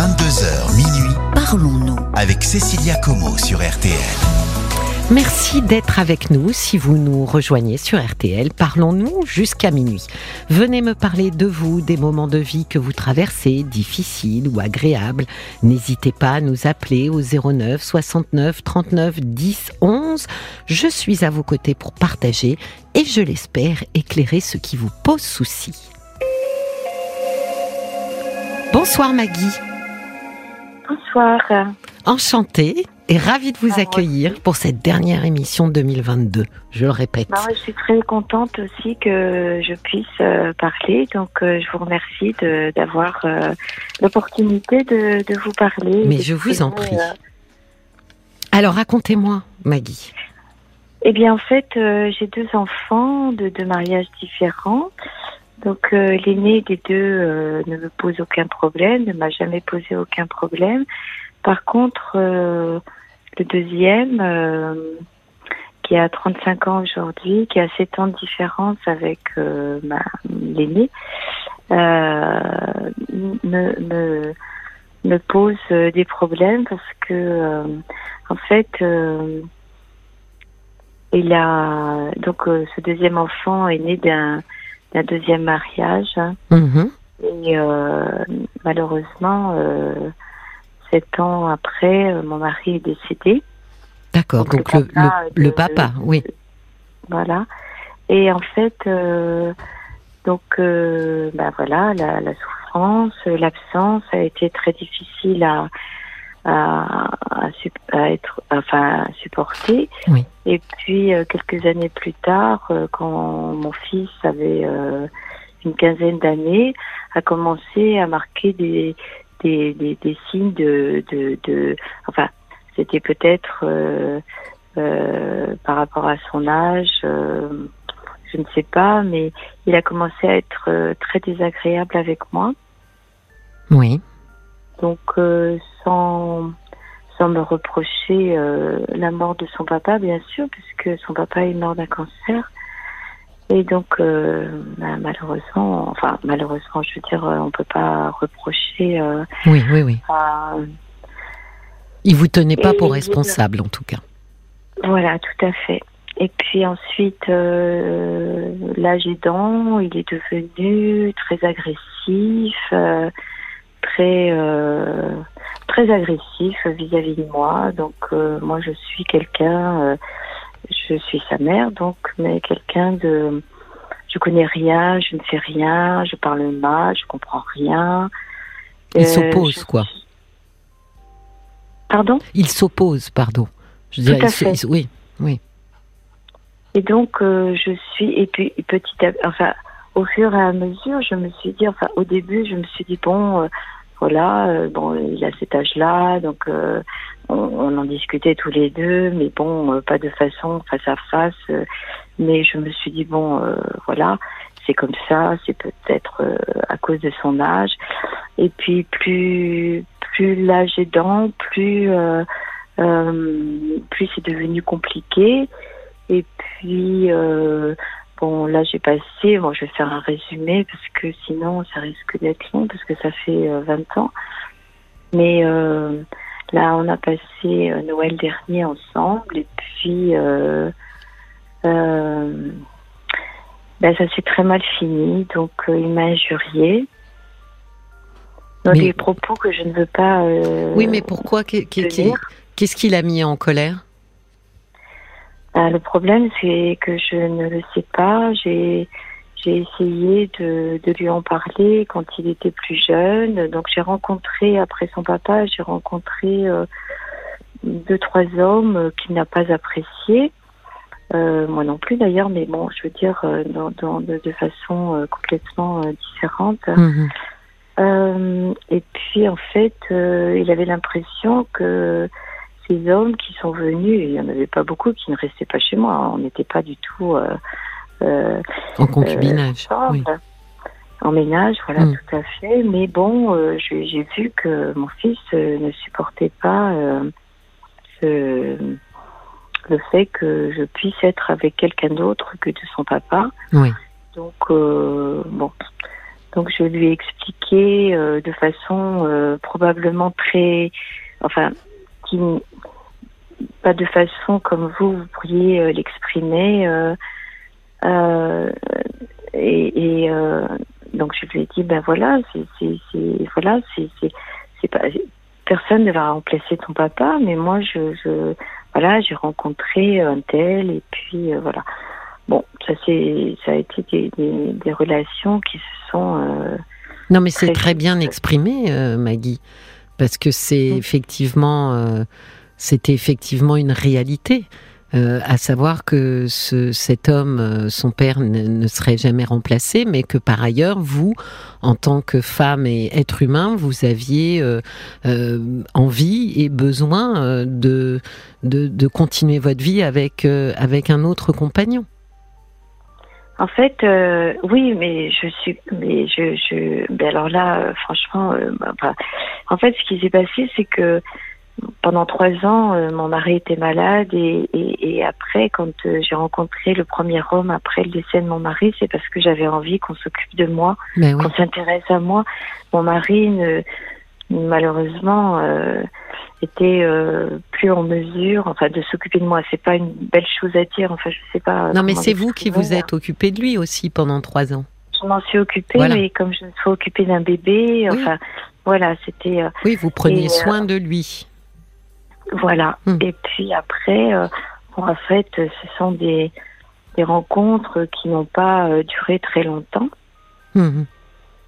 22h minuit, Parlons-nous. avec Cécilia Como sur RTL. Merci d'être avec nous. Si vous nous rejoignez sur RTL, parlons-nous jusqu'à minuit. Venez me parler de vous, des moments de vie que vous traversez, difficiles ou agréables. N'hésitez pas à nous appeler au 09 69 39 10 11. Je suis à vos côtés pour partager et je l'espère éclairer ce qui vous pose souci. Bonsoir Maggie. Bonsoir. Enchantée et ravie de vous accueillir pour cette dernière émission 2022. Je le répète. Bah, je suis très contente aussi que je puisse euh, parler. Donc, euh, je vous remercie d'avoir euh, l'opportunité de, de vous parler. Mais je vous en prie. Alors racontez-moi, Maggie. Eh bien, en fait, j'ai deux enfants de deux mariages différents. Donc, euh, l'aîné des deux euh, ne me pose aucun problème, ne m'a jamais posé aucun problème. Par contre, euh, le deuxième, qui a 35 ans aujourd'hui, qui a 7 ans de différence avec l'aîné, me, me, pose des problèmes parce que, en fait, il a donc ce deuxième enfant est né d'un d'un deuxième mariage Mhm. et euh, malheureusement euh, sept ans après euh, mon mari est décédé D'accord. Donc, Donc, le le, papa le- de- oui. voilà et en fait euh, donc euh, bah voilà la, la souffrance l'absence a été très difficile à à, à, être enfin à supporter Oui. et puis euh, quelques années plus tard euh, quand mon fils avait euh, une quinzaine d'années a commencé à marquer des des, des, des signes de, de, de enfin c'était peut-être euh, euh, par rapport à son âge euh, je ne sais pas mais il a commencé à être euh, très désagréable avec moi Oui. Donc euh, sans sans me reprocher euh, la mort de son papa bien sûr puisque son papa est mort d'un cancer et donc euh, bah, malheureusement enfin malheureusement je veux dire on peut pas reprocher Oui, oui, oui. à- Il vous tenait pas Et- pour responsable, en tout cas. Voilà, tout à fait. Et puis ensuite, l'âge aidant, il est devenu très agressif, très euh, très agressif vis-à-vis de moi. Donc euh, moi, je suis quelqu'un, euh, je suis sa mère, donc mais quelqu'un de, je connais rien, je ne sais rien, je parle mal, je comprends rien. Il Euh, s'oppose, je- quoi. Pardon? Il s'oppose, pardon. Je Tout dirais, à il se- fait. il se- oui, oui. Et donc, euh, je suis, et puis petit à enfin, au fur et à mesure, je me suis dit, enfin, au début, je me suis dit, bon, euh, voilà, euh, bon, il a cet âge-là, donc euh, on, en discutait tous les deux, mais bon, pas de façon face à face. mais je me suis dit, bon, voilà, c'est comme ça, c'est peut-être à cause de son âge. Et puis, plus, plus l'âge aidant, plus, plus c'est devenu compliqué. Et puis, bon, là, j'ai passé, bon, je vais faire un résumé parce que sinon, ça risque d'être long parce que ça fait euh, 20 ans. Mais euh, là, on a passé euh, Noël dernier ensemble et puis, euh, ben, ça s'est très mal fini. Donc, il m'a injurié. Dans Mais- des propos que je ne veux pas. Oui, mais pourquoi? Qu'est-ce qu'il a mis en colère? Ah, le problème, c'est que je ne le sais pas. J'ai j'ai essayé de, de lui en parler quand il était plus jeune. Donc j'ai rencontré après son papa, j'ai rencontré euh, deux trois hommes qu'il n'a pas appréciés. Euh, moi non plus d'ailleurs, mais bon, je veux dire euh, dans, dans- de, de façon euh, complètement euh, différente. Euh, et puis en fait, euh, il avait l'impression que ces hommes qui sont venus, il n'y en avait pas beaucoup qui ne restaient pas chez moi. hein. On n'était pas du tout euh, euh, En concubinage, oui. en ménage, voilà, Mm. tout à fait. Mais bon, euh, j'ai vu que mon fils euh, ne supportait pas euh, ce- le fait que je puisse être avec quelqu'un d'autre que de son papa. Oui. Donc, euh, bon. Donc je lui ai expliqué euh, de façon euh, probablement très, enfin, qui, pas de façon comme vous, vous pourriez euh, l'exprimer. et, et donc je lui ai dit ben voilà, c'est, voilà, c'est, pas personne ne va remplacer ton papa, mais moi je, je voilà, j'ai rencontré un tel et puis voilà. Bon, ça c'est ça a été des, des, des relations qui se sont. Euh, non, mais c'est très bien exprimé, euh, Maggie, parce que c'est mm. effectivement, euh, c'était effectivement une réalité. à savoir que ce, cet homme, son père, ne, serait jamais remplacé, mais que par ailleurs, vous, en tant que femme et être humain, vous aviez envie et besoin de, de, de, continuer votre vie avec, avec un autre compagnon. En fait, euh, oui, mais je suis, mais je, je, mais alors là, euh, franchement, euh, bah, en fait, ce qui s'est passé, c'est que pendant trois ans, mon mari était malade et, et, et après, quand j'ai rencontré le premier homme après le décès de mon mari, c'est parce que j'avais envie qu'on s'occupe de moi, qu'on s'intéresse à moi. Mon mari, ne, malheureusement était euh, plus en mesure, enfin, de s'occuper de moi. C'est pas une belle chose à dire. Enfin, je sais pas. Non, mais c'est vous qui vous êtes occupé de lui aussi pendant trois ans. Je m'en suis occupée, mais comme je me suis occupée d'un bébé, enfin, voilà, c'était. Euh, oui, vous preniez euh, soin de lui. Voilà. Hmm. Et puis après, en fait, ce sont des, des rencontres qui n'ont pas duré très longtemps. Hmm.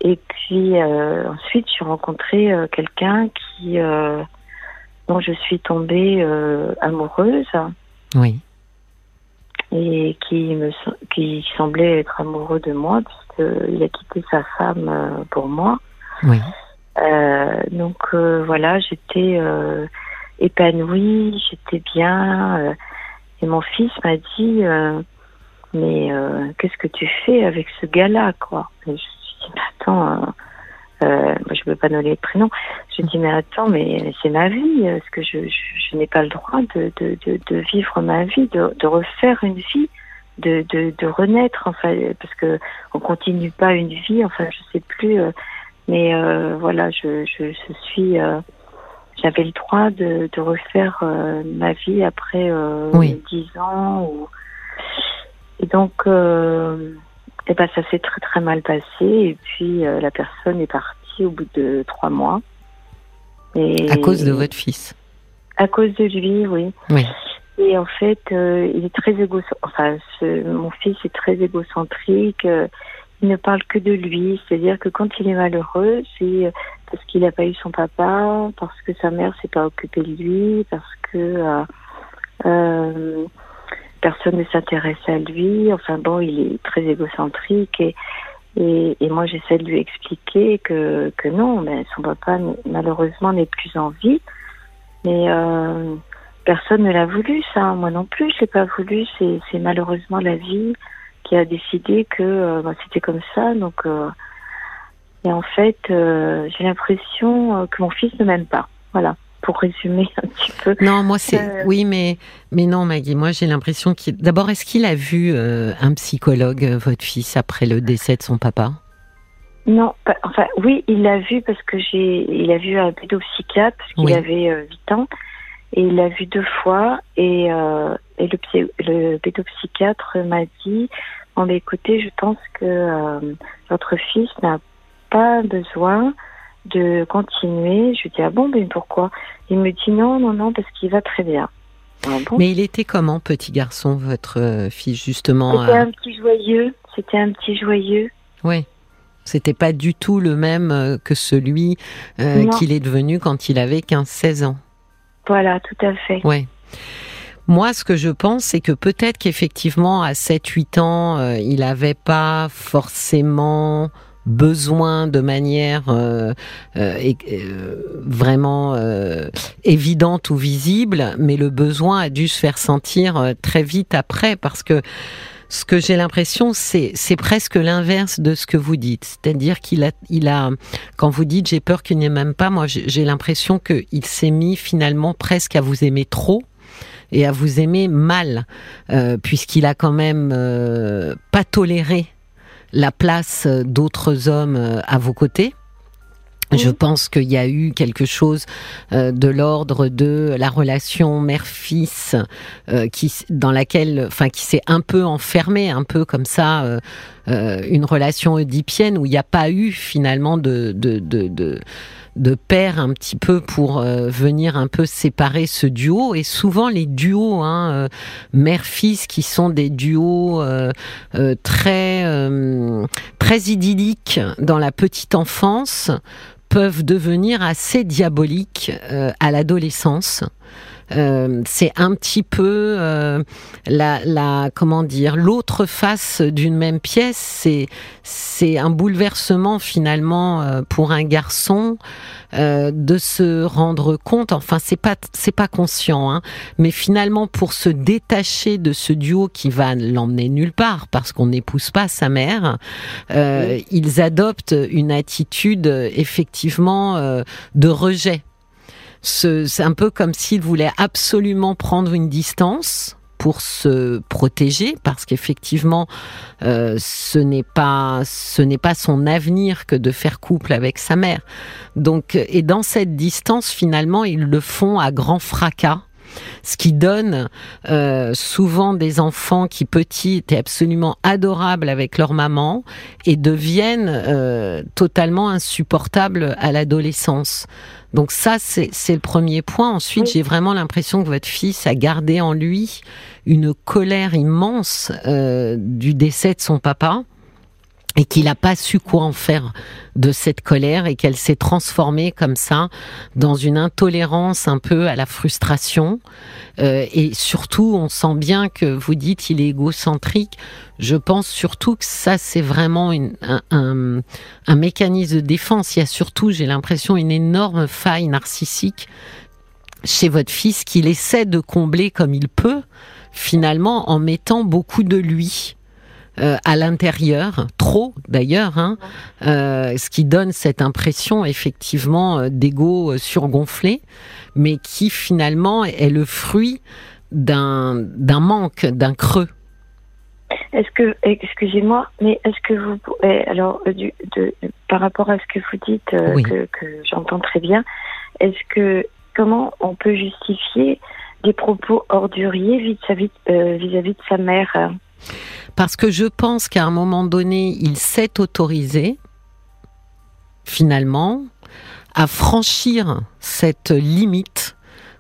Et puis ensuite, j'ai rencontré quelqu'un qui dont je suis tombée euh, amoureuse. Oui. Et qui me qui semblait être amoureux de moi puisqu'il a quitté sa femme euh, pour moi. Oui. Euh, donc voilà, j'étais épanouie, j'étais bien. et mon fils m'a dit mais qu'est-ce que tu fais avec ce gars-là quoi? Et Je dit attends euh, je ne peux pas donner de prénom. Je dis, mais attends, mais c'est ma vie. Est-ce que je, je, n'ai pas le droit de, de, de, de, vivre ma vie, de, de refaire une vie, de, de, de renaître, enfin, parce que on continue pas une vie, enfin, je sais plus. Euh, mais euh, voilà, je, je, je suis. Euh, j'avais le droit de, de refaire euh, ma vie après dix ans. Ou... Et donc. Et ben ça s'est très très mal passé et puis euh, la personne est partie au bout de trois mois. Et à cause de votre fils? À cause de lui, oui. Oui. Et en fait, euh, il est très égocentrique. Enfin, mon fils est très égocentrique. Euh, il ne parle que de lui. C'est-à-dire que quand il est malheureux, c'est parce qu'il n'a pas eu son papa, parce que sa mère s'est pas occupée de lui, parce que personne ne s'intéresse à lui. Enfin bon, il est très égocentrique et, moi j'essaie de lui expliquer que, non, mais son papa malheureusement n'est plus en vie. Mais euh, personne ne l'a voulu, ça. Moi non plus, je l'ai pas voulu. C'est malheureusement la vie qui a décidé que euh, bah, c'était comme ça. Donc, euh, et en fait, j'ai l'impression que mon fils ne m'aime pas. Voilà pour résumer un petit peu. Non, moi c'est euh, oui, mais mais non, Maggie. Moi, j'ai l'impression qu'il. D'abord, est-ce qu'il a vu euh, un psychologue, euh, votre fils, après le décès de son papa? Non, enfin oui, il l'a vu parce que j'ai, il a vu un pédopsychiatre parce qu'il avait 8 ans et il l'a vu deux fois et, et le, le pédopsychiatre m'a dit bon, bah, écoutez, je pense que votre fils n'a pas besoin de continuer. Je lui dis ah bon mais pourquoi? Il me dit non non non parce qu'il va très bien. Ah mais il était comment petit garçon votre euh, fils justement C'était euh? un petit joyeux. C'était un petit joyeux. Oui. C'était pas du tout le même euh, que celui qu'il est devenu quand il avait 15-16 ans. Voilà, tout à fait. Oui. Moi, ce que je pense, c'est que peut-être qu'effectivement, à 7-8 ans, il n'avait pas forcément besoin de manière euh, euh, euh, vraiment évidente ou visible, mais le besoin a dû se faire sentir très vite après parce que ce que j'ai l'impression, c'est c'est presque l'inverse de ce que vous dites. C'est-à-dire qu'il a, il a, quand vous dites j'ai peur qu'il n'ait même pas, moi j'ai l'impression qu'il s'est mis finalement presque à vous aimer trop et à vous aimer mal, puisqu'il a quand même pas toléré la place d'autres hommes à vos côtés. Je pense qu'il y a eu quelque chose euh, de l'ordre de la relation mère-fils euh, qui dans laquelle, enfin, qui s'est un peu enfermée, un peu comme ça, euh, une relation oedipienne où il n'y a pas eu finalement de de, de, de de père un petit peu pour venir un peu séparer ce duo et souvent les duos hein, mère-fils qui sont des duos très très idylliques dans la petite enfance peuvent devenir assez diaboliques euh, à l'adolescence. Euh, c'est un petit peu euh, la, la, comment dire l'autre face d'une même pièce. C'est c'est un bouleversement finalement euh, pour un garçon de se rendre compte. Enfin, c'est pas c'est pas conscient, hein, mais finalement pour se détacher de ce duo qui va l'emmener nulle part parce qu'on n'épouse pas sa mère, ils adoptent une attitude effectivement de rejet c'est un peu comme s'il voulait absolument prendre une distance pour se protéger parce qu'effectivement euh, ce n'est pas ce n'est pas son avenir que de faire couple avec sa mère. Donc et dans cette distance finalement ils le font à grand fracas ce qui donne euh, souvent des enfants qui petits étaient absolument adorables avec leur maman et deviennent euh, totalement insupportables à l'adolescence. Donc ça, c'est le premier point. Ensuite, j'ai vraiment l'impression que votre fils a gardé en lui une colère immense euh, du décès de son papa et qu'il n'a pas su quoi en faire de cette colère et qu'elle s'est transformée comme ça dans une intolérance un peu à la frustration. Euh, et surtout, on sent bien que vous dites il est égocentrique. Je pense surtout que ça, c'est vraiment une, un, un, un mécanisme de défense. Il y a surtout, j'ai l'impression, une énorme faille narcissique chez votre fils qu'il essaie de combler comme il peut, finalement, en mettant beaucoup de lui euh, à l'intérieur, trop d'ailleurs, hein, euh, ce qui donne cette impression effectivement euh, d'ego surgonflé, mais qui finalement est le fruit d'un d'un manque, d'un creux. Est-ce que, excusez-moi, mais est-ce que vous, alors, du, de, par rapport à ce que vous dites, que, que j'entends très bien, est-ce que, comment on peut justifier des propos orduriers vis-à-vis vis-à-vis de sa mère parce que je pense qu'à un moment donné, il s'est autorisé, finalement, à franchir cette limite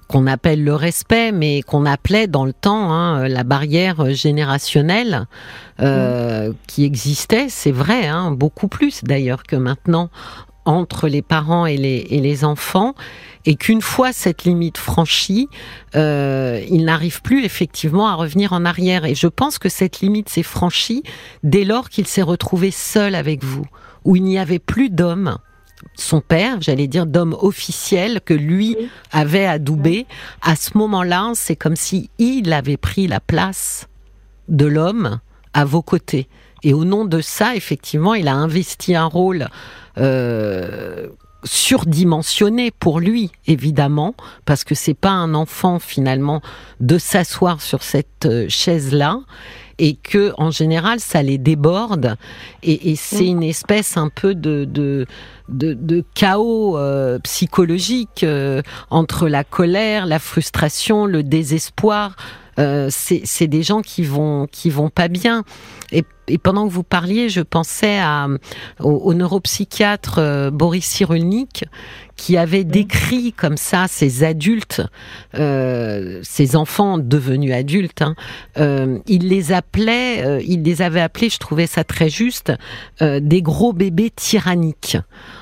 qu'on appelle le respect, mais qu'on appelait dans le temps hein, la barrière générationnelle euh, mmh. qui existait, c'est vrai, hein, beaucoup plus d'ailleurs que maintenant entre les parents et les, et les enfants, et qu'une fois cette limite franchie, euh, il n'arrive plus effectivement à revenir en arrière. Et je pense que cette limite s'est franchie dès lors qu'il s'est retrouvé seul avec vous, où il n'y avait plus d'homme son père, j'allais dire d'homme officiel que lui avait adoubé. À ce moment-là, c'est comme si il avait pris la place de l'homme à vos côtés. Et au nom de ça, effectivement, il a investi un rôle euh, surdimensionné pour lui, évidemment, parce que c'est pas un enfant finalement de s'asseoir sur cette euh, chaise-là et que en général ça les déborde et, c'est une espèce un peu de de, de, chaos euh, psychologique entre la colère, la frustration, le désespoir. Euh, c'est des gens qui vont qui vont pas bien. Et, pendant que vous parliez, je pensais à, au, neuropsychiatre euh, Boris Cyrulnik qui avait décrit comme ça ces adultes, euh, ces enfants devenus adultes. Hein, euh, il les appelait, il les avait appelés, je trouvais ça très juste, des gros bébés tyranniques,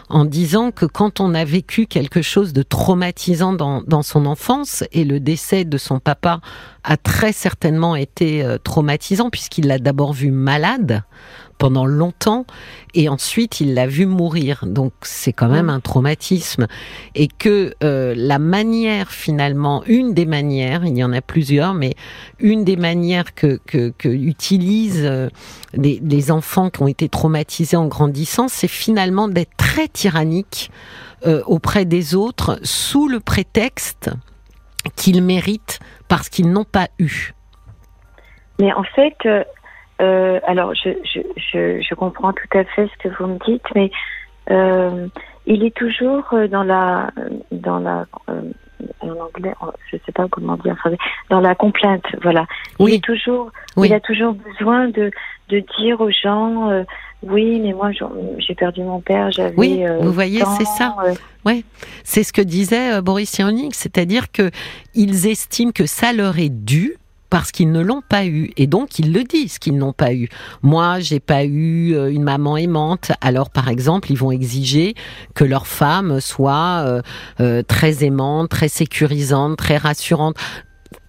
en disant que quand on a vécu quelque chose de traumatisant dans, dans son enfance et le décès de son papa a très certainement été traumatisant puisqu'il l'a d'abord vu malade pendant longtemps et ensuite il l'a vu mourir. Donc c'est quand même mm. un traumatisme et que euh, la manière finalement, une des manières, il y en a plusieurs, mais une des manières que, que, que utilisent euh, les, les, enfants qui ont été traumatisés en grandissant, c'est finalement d'être très tyrannique euh, auprès des autres sous le prétexte qu'ils méritent parce qu'ils n'ont pas eu. Mais en fait, euh, alors je, je, je, je, comprends tout à fait ce que vous me dites, mais euh, il est toujours dans la dans la euh, en anglais, je sais pas comment dire, dans la complainte, voilà. Oui. Il est toujours, il a toujours besoin de de dire aux gens, euh, oui, mais moi j'ai perdu mon père, j'avais. Oui, euh, vous voyez, c'est ça. euh, Ouais, c'est ce que disait euh, Boris Cyrulnik, c'est-à-dire que ils estiment que ça leur est dû parce qu'ils ne l'ont pas eu et donc ils le disent qu'ils n'ont pas eu. Moi, j'ai pas eu euh, une maman aimante. Alors par exemple, ils vont exiger que leur femme soit euh, euh, très aimante, très sécurisante, très rassurante.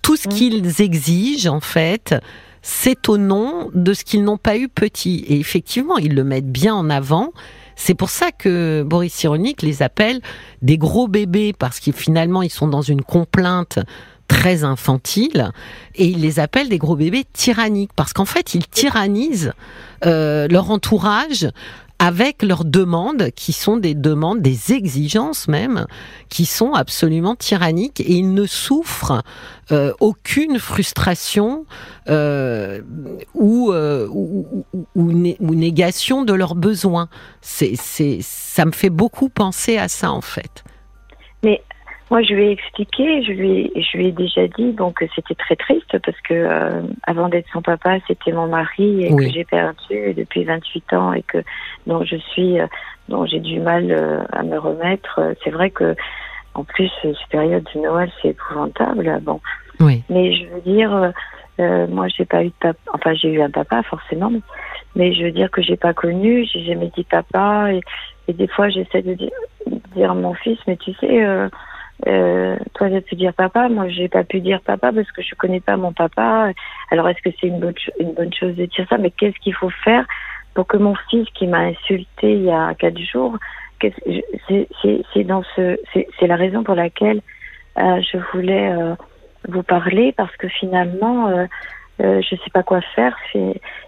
Tout ce Mm. qu'ils exigent en fait, c'est au nom de ce qu'ils n'ont pas eu petit. Et effectivement, ils le mettent bien en avant. C'est pour ça que Boris Cyrulnik les appelle des gros bébés parce qu'ils finalement ils sont dans une complainte très infantile et il les appelle des gros bébés tyranniques parce qu'en fait ils tyrannisent euh, leur entourage avec leurs demandes qui sont des demandes, des exigences même, qui sont absolument tyranniques et ils ne souffrent euh, aucune frustration euh, ou, ou, ou, ou, né- ou négation de leurs besoins. C'est, ça me fait beaucoup penser à ça en fait. Moi, je lui ai expliqué, je lui ai, je lui ai déjà dit donc que c'était très triste parce que euh, avant d'être son papa, c'était mon mari et Oui. que j'ai perdu depuis 28 ans et que dont je suis, euh, dont j'ai du mal euh, à me remettre. Euh, C'est vrai que en plus, euh, cette période de Noël, c'est épouvantable. Bon, Oui. mais je veux dire, euh, euh, moi, j'ai pas eu de papa. Enfin, j'ai eu un papa, forcément, mais, mais je veux dire que j'ai pas connu. J'ai jamais dit papa, et, et des fois, j'essaie de dire, dire à mon fils, mais tu sais, euh, toi, tu as pu dire papa. Moi, j'ai pas pu dire papa parce que je connais pas mon papa. Alors, est-ce que c'est une bonne, une bonne chose de dire ça? Mais qu'est-ce qu'il faut faire pour que mon fils, qui m'a insulté il y a quatre jours, c'est c'est- c'est dans ce, c'est c'est la raison pour laquelle euh, je voulais euh, vous parler parce que finalement, euh, euh, je sais pas quoi faire.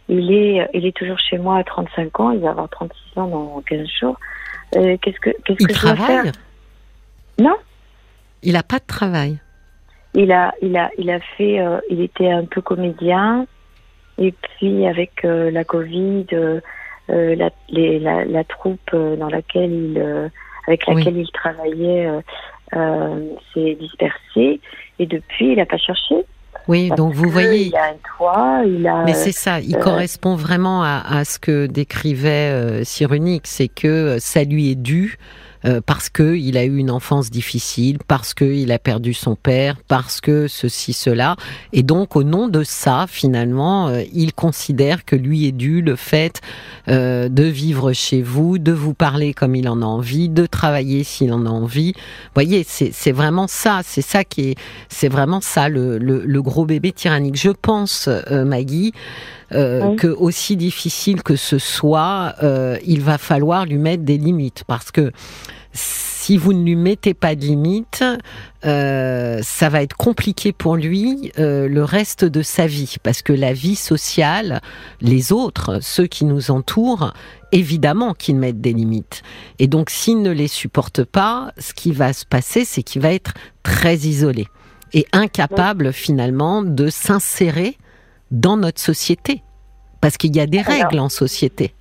Il est, il est toujours chez moi à 35 ans. Il va avoir 36 ans dans 15 jours. Qu'est-ce que, qu'est-ce que je dois faire? Non. Il n'a pas de travail. Il a, il a, il a fait, euh, il était un peu comédien, et puis avec euh, la Covid, euh, la, les, la, la troupe dans laquelle il, avec Oui. laquelle il travaillait, s'est dispersée, et depuis, il n'a pas cherché. Oui, parce donc vous voyez. il a un toit, il a. Mais c'est ça, il euh, correspond vraiment à, à ce que décrivait euh, Cyrulnik, c'est que ça lui est dû euh, parce que il a eu une enfance difficile, parce que il a perdu son père, parce que ceci cela, et donc au nom de ça, finalement, euh, il considère que lui est dû le fait euh, de vivre chez vous, de vous parler comme il en a envie, de travailler s'il en a envie. Voyez, c'est c'est vraiment ça, c'est ça qui est, c'est vraiment ça le, le, le gros bébé tyrannique. Je pense, euh, Maggie, euh, Oui. que aussi difficile que ce soit, euh, il va falloir lui mettre des limites parce que si vous ne lui mettez pas de limites, euh, ça va être compliqué pour lui euh, le reste de sa vie parce que la vie sociale, les autres, ceux qui nous entourent, évidemment qu'ils mettent des limites. Et donc s'il ne les supporte pas, ce qui va se passer, c'est qu'il va être très isolé et incapable finalement de s'insérer dans notre société. Parce qu'il y a des Alors- règles en société.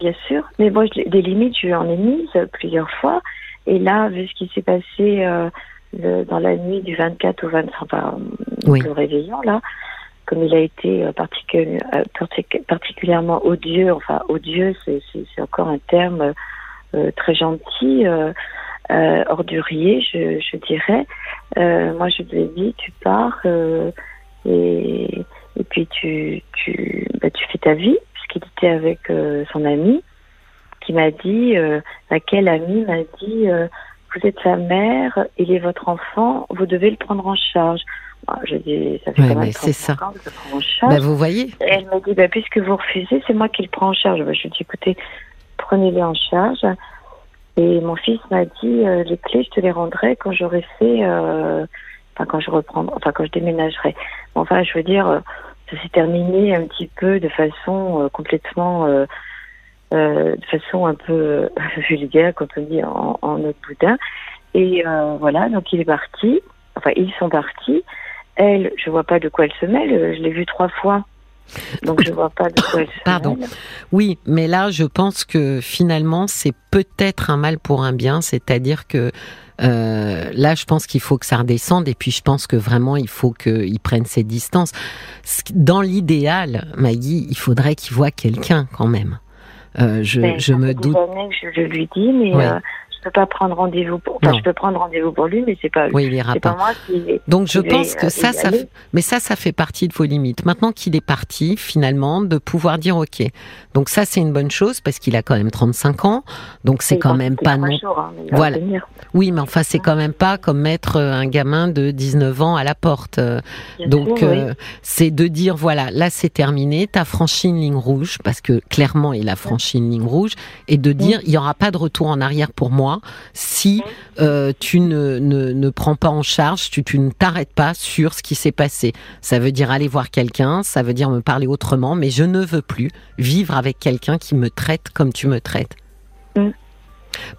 Bien sûr, mais moi, je- des limites, je en ai mises plusieurs fois. Et là, vu ce qui s'est passé euh, le- dans la nuit du 24 au 25, enfin, Oui. le réveillon, là, comme il a été euh, particuli- euh, partic- particulièrement odieux, enfin, odieux, c'est encore un terme euh, très gentil, euh, euh, ordurier, je, je dirais. Euh, moi, je lui ai dit, tu pars euh, et, et puis tu, tu, bah, tu fais ta vie, puisqu'il était avec euh, son ami, qui m'a dit, euh, laquelle amie m'a dit, euh, vous êtes sa mère, il est votre enfant, vous devez le prendre en charge. Ah, Je dis, ça fait Ouais, quand même c'est 35 ça. ans que je prends en charge. Bah, vous voyez Et elle m'a dit, bah, puisque vous refusez, c'est moi qui le prends en charge. Bah, je lui ai dit, écoutez, prenez-les en charge. Et mon fils m'a dit, euh, les clés, je te les rendrai quand j'aurai fait, euh, enfin, quand je reprendrai, enfin, quand je déménagerai. Enfin, je veux dire, ça s'est terminé un petit peu de façon euh, complètement, euh, euh, de façon un peu vulgaire, quand on dit en, en notre boudin. Et voilà, donc il est parti. Enfin, ils sont partis. Elle, je vois pas de quoi elle se mêle. Je l'ai vue trois fois Donc je vois pas de quoi elle se Pardon. mêle. Oui, mais là, je pense que finalement, c'est peut-être un mal pour un bien, c'est-à-dire que euh, là, je pense qu'il faut que ça redescende, et puis je pense que vraiment, il faut qu'il prenne ses distances. Dans l'idéal, Maggie, il faudrait qu'il voit quelqu'un quand même. Euh, je, Mais je me doute. Que je lui dis, mais Ouais. euh, peux pas prendre rendez-vous pour. Enfin, je peux prendre rendez-vous pour lui, mais c'est pas. Oui, il ira c'est pas. pas moi qui. Donc je qui vais, pense que euh, ça, ça, fait- mais ça, ça fait partie de vos limites. Maintenant qu'il est parti, finalement, de pouvoir dire ok. Donc ça, c'est une bonne chose parce qu'il a quand même 35 ans. Donc c'est quand même pas non. jours, hein, Voilà. Oui, mais enfin, c'est quand même pas comme mettre euh, un gamin de 19 ans à la porte. Euh, bien Donc, sûr, oui. c'est de dire voilà, là c'est terminé, t'as franchi une ligne rouge parce que clairement il a franchi une ligne rouge, et de dire il y aura pas de retour en arrière pour moi si euh, tu ne, ne, ne prends pas en charge, tu, tu ne t'arrêtes pas sur ce qui s'est passé. Ça veut dire aller voir quelqu'un, ça veut dire me parler autrement, mais je ne veux plus vivre avec quelqu'un qui me traite comme tu me traites. Mm.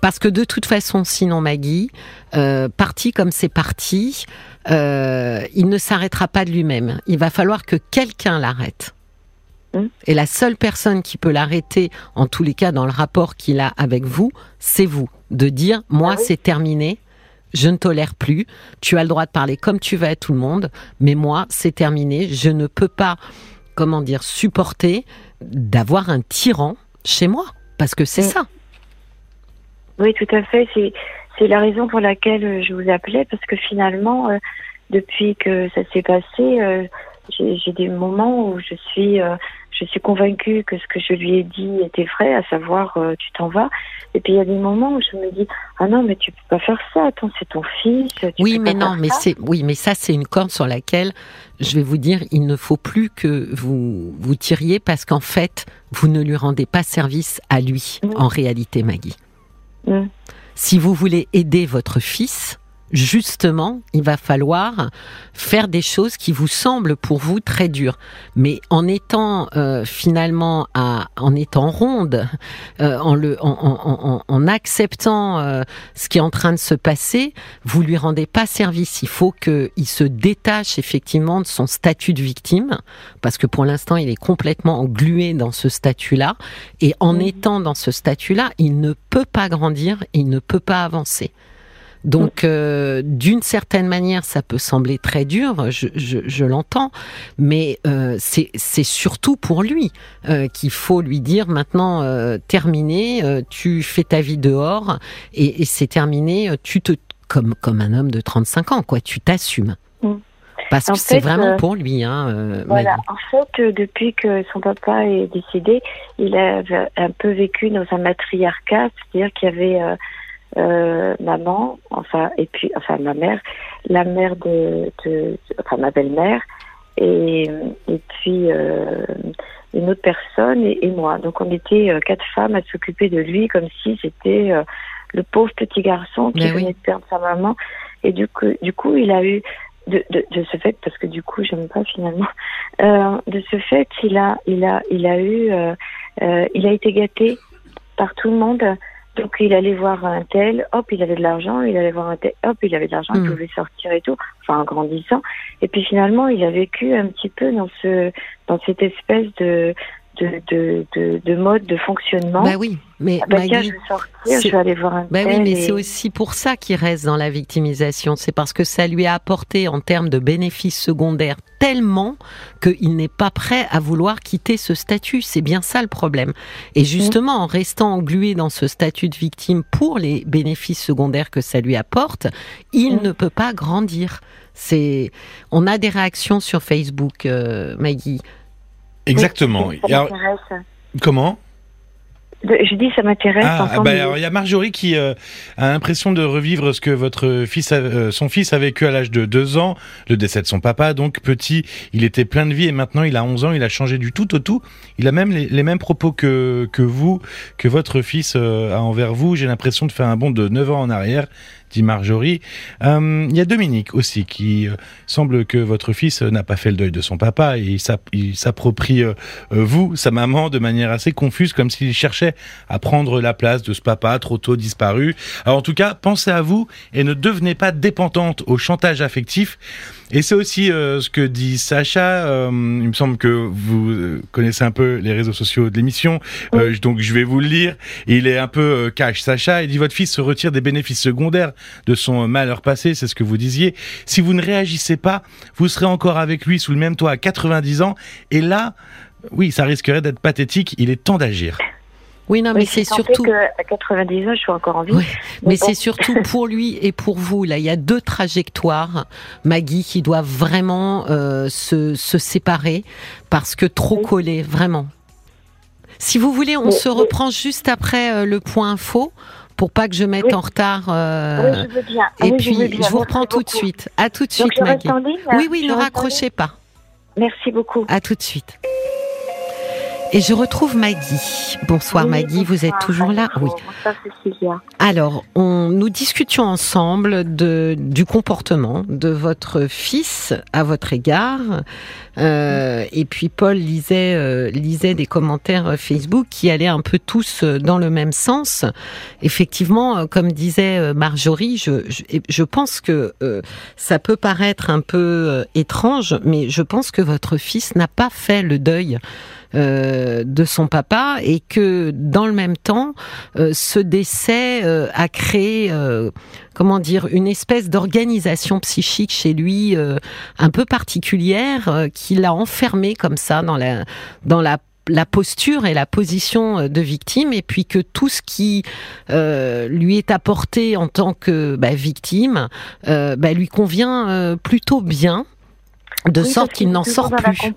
Parce que de toute façon, sinon Maggie, euh, parti comme c'est parti, euh, il ne s'arrêtera pas de lui-même. Il va falloir que quelqu'un l'arrête. Mm. Et la seule personne qui peut l'arrêter, en tous les cas dans le rapport qu'il a avec vous, c'est vous. De dire, moi Ah oui. c'est terminé, je ne tolère plus, tu as le droit de parler comme tu veux à tout le monde, mais moi c'est terminé, je ne peux pas, comment dire, supporter d'avoir un tyran chez moi. Parce que c'est Mm. ça. Oui, tout à fait. C'est c'est la raison pour laquelle euh, je vous appelais parce que finalement, euh, depuis que ça s'est passé, euh, j'ai des moments où je suis euh, je suis convaincue que ce que je lui ai dit était vrai, à savoir euh, tu t'en vas. Et puis il y a des moments où je me dis ah non mais tu peux pas faire ça. Attends c'est ton fils. tu Oui, peux mais non, mais ça. c'est oui, mais ça c'est une corde sur laquelle je vais vous dire, il ne faut plus que vous vous tiriez parce qu'en fait, vous ne lui rendez pas service à lui Mm. en réalité, Maggie. Mm. Si vous voulez aider votre fils, justement, il va falloir faire des choses qui vous semblent pour vous très dures. Mais en étant euh, finalement à, en étant ronde, euh, en, le, en, en, en, en acceptant euh, ce qui est en train de se passer, vous lui rendez pas service. Il faut qu'il se détache effectivement de son statut de victime, parce que pour l'instant, il est complètement englué dans ce statut-là. Et en Mhm. étant dans ce statut-là, il ne peut pas grandir, il ne peut pas avancer. Donc, euh, d'une certaine manière, ça peut sembler très dur, je, je, je l'entends, mais euh, c'est surtout pour lui euh, qu'il faut lui dire maintenant, euh, terminé, euh, tu fais ta vie dehors et, et c'est terminé, euh, tu te comme comme un homme de 35 ans, quoi, tu t'assumes. Mm. Parce que c'est vraiment pour lui, hein, euh, Voilà. En fait, depuis que son papa est décédé, il a un peu vécu dans un matriarcat, c'est-à-dire qu'il y avait euh, maman, enfin, et puis, enfin, ma mère, la mère de, de enfin, ma belle-mère, et, et puis euh, une autre personne et, et moi. Donc, on était euh, quatre femmes à s'occuper de lui comme si c'était euh, le pauvre petit garçon qui Mais oui. venait de perdre sa maman. Et du coup, du coup, il a eu de, de, de ce fait, parce que du coup, j'aime pas finalement. Euh, de ce fait, il a, il a, il a eu, euh, euh, il a été gâté par tout le monde. Donc, il allait voir un tel, hop, il avait de l'argent, il allait voir un tel, hop, il avait de l'argent, il Mm. pouvait sortir et tout, enfin, en grandissant. Et puis finalement, il a vécu un petit peu dans ce, dans cette espèce de, de, de, de, de mode de fonctionnement. Bah oui, mais Ah bah tiens, Maggie, je vais sortir, c'est- je vais aller voir un Bah oui, mais et- c'est aussi pour ça qu'il reste dans la victimisation. C'est parce que ça lui a apporté en termes de bénéfices secondaires tellement qu'il n'est pas prêt à vouloir quitter ce statut. C'est bien ça le problème. Et justement, en restant englué dans ce statut de victime pour les bénéfices secondaires que ça lui apporte, il Mm. ne peut pas grandir. C'est, on a des réactions sur Facebook, euh, Maggie. Exactement. Ça alors, comment? Je dis, ça m'intéresse. Ah, bah, il y a Marjorie qui euh, a l'impression de revivre ce que votre fils, a- euh, son fils a vécu à l'âge de deux ans, le décès de son papa. Donc petit, il était plein de vie et maintenant il a 11 ans, il a changé du tout au tout. Il a même les, les mêmes propos que que vous, que votre fils euh, a envers vous. J'ai l'impression de faire un bond de 9 ans en arrière. Dit Marjorie. Euh, Il y a Dominique aussi qui euh, semble que votre fils n'a pas fait le deuil de son papa et il s'app- il s'approprie vous, sa maman, de manière assez confuse, comme s'il cherchait à prendre la place de ce papa trop tôt disparu. Alors en tout cas, pensez à vous et ne devenez pas dépendante au chantage affectif. Et c'est aussi euh, ce que dit Sacha. Euh, il me semble que vous euh, connaissez un peu les réseaux sociaux de l'émission, donc je vais vous le lire. Il est un peu cash, Sacha. Il dit votre fils se retire des bénéfices secondaires de son malheur passé, c'est ce que vous disiez. Si vous ne réagissez pas, vous serez encore avec lui sous le même toit à 90 ans. Et là, oui, ça risquerait d'être pathétique. Il est temps d'agir. Oui, non, mais c'est surtout. à 90 ans, je suis encore en vie. mais, c'est surtout pour lui et pour vous. Là, il y a deux trajectoires, Maggie, qui doivent vraiment euh, se, séparer parce que trop collés, vraiment. Si vous voulez, on se reprend juste après euh, le point info pour pas que je mette en retard. Euh, oui, je veux bien. Et puis, je, vous reprends tout de suite. À tout de suite, Maggie. oui, oui, ne raccrochez pas. Merci beaucoup. À tout de suite. Et je retrouve Maggie. Bonsoir Maggie, vous êtes toujours là Oui. Bonsoir Cécilia. Alors, on, nous discutions ensemble de, du comportement de votre fils à votre égard. Euh, et puis Paul lisait, euh, lisait des commentaires Facebook qui allaient un peu tous dans le même sens. Effectivement, comme disait Marjorie, je, je, je pense que euh, ça peut paraître un peu étrange, mais je pense que votre fils n'a pas fait le deuil euh, de son papa et que dans le même temps, euh, ce décès euh, a créé, comment dire, une espèce d'organisation psychique chez lui un peu particulière qui l'a enfermé comme ça dans la dans la la posture et la position de victime, et puis que tout ce qui lui est apporté en tant que bah, victime bah, lui convient plutôt bien de sorte qu'il n'en sort plus.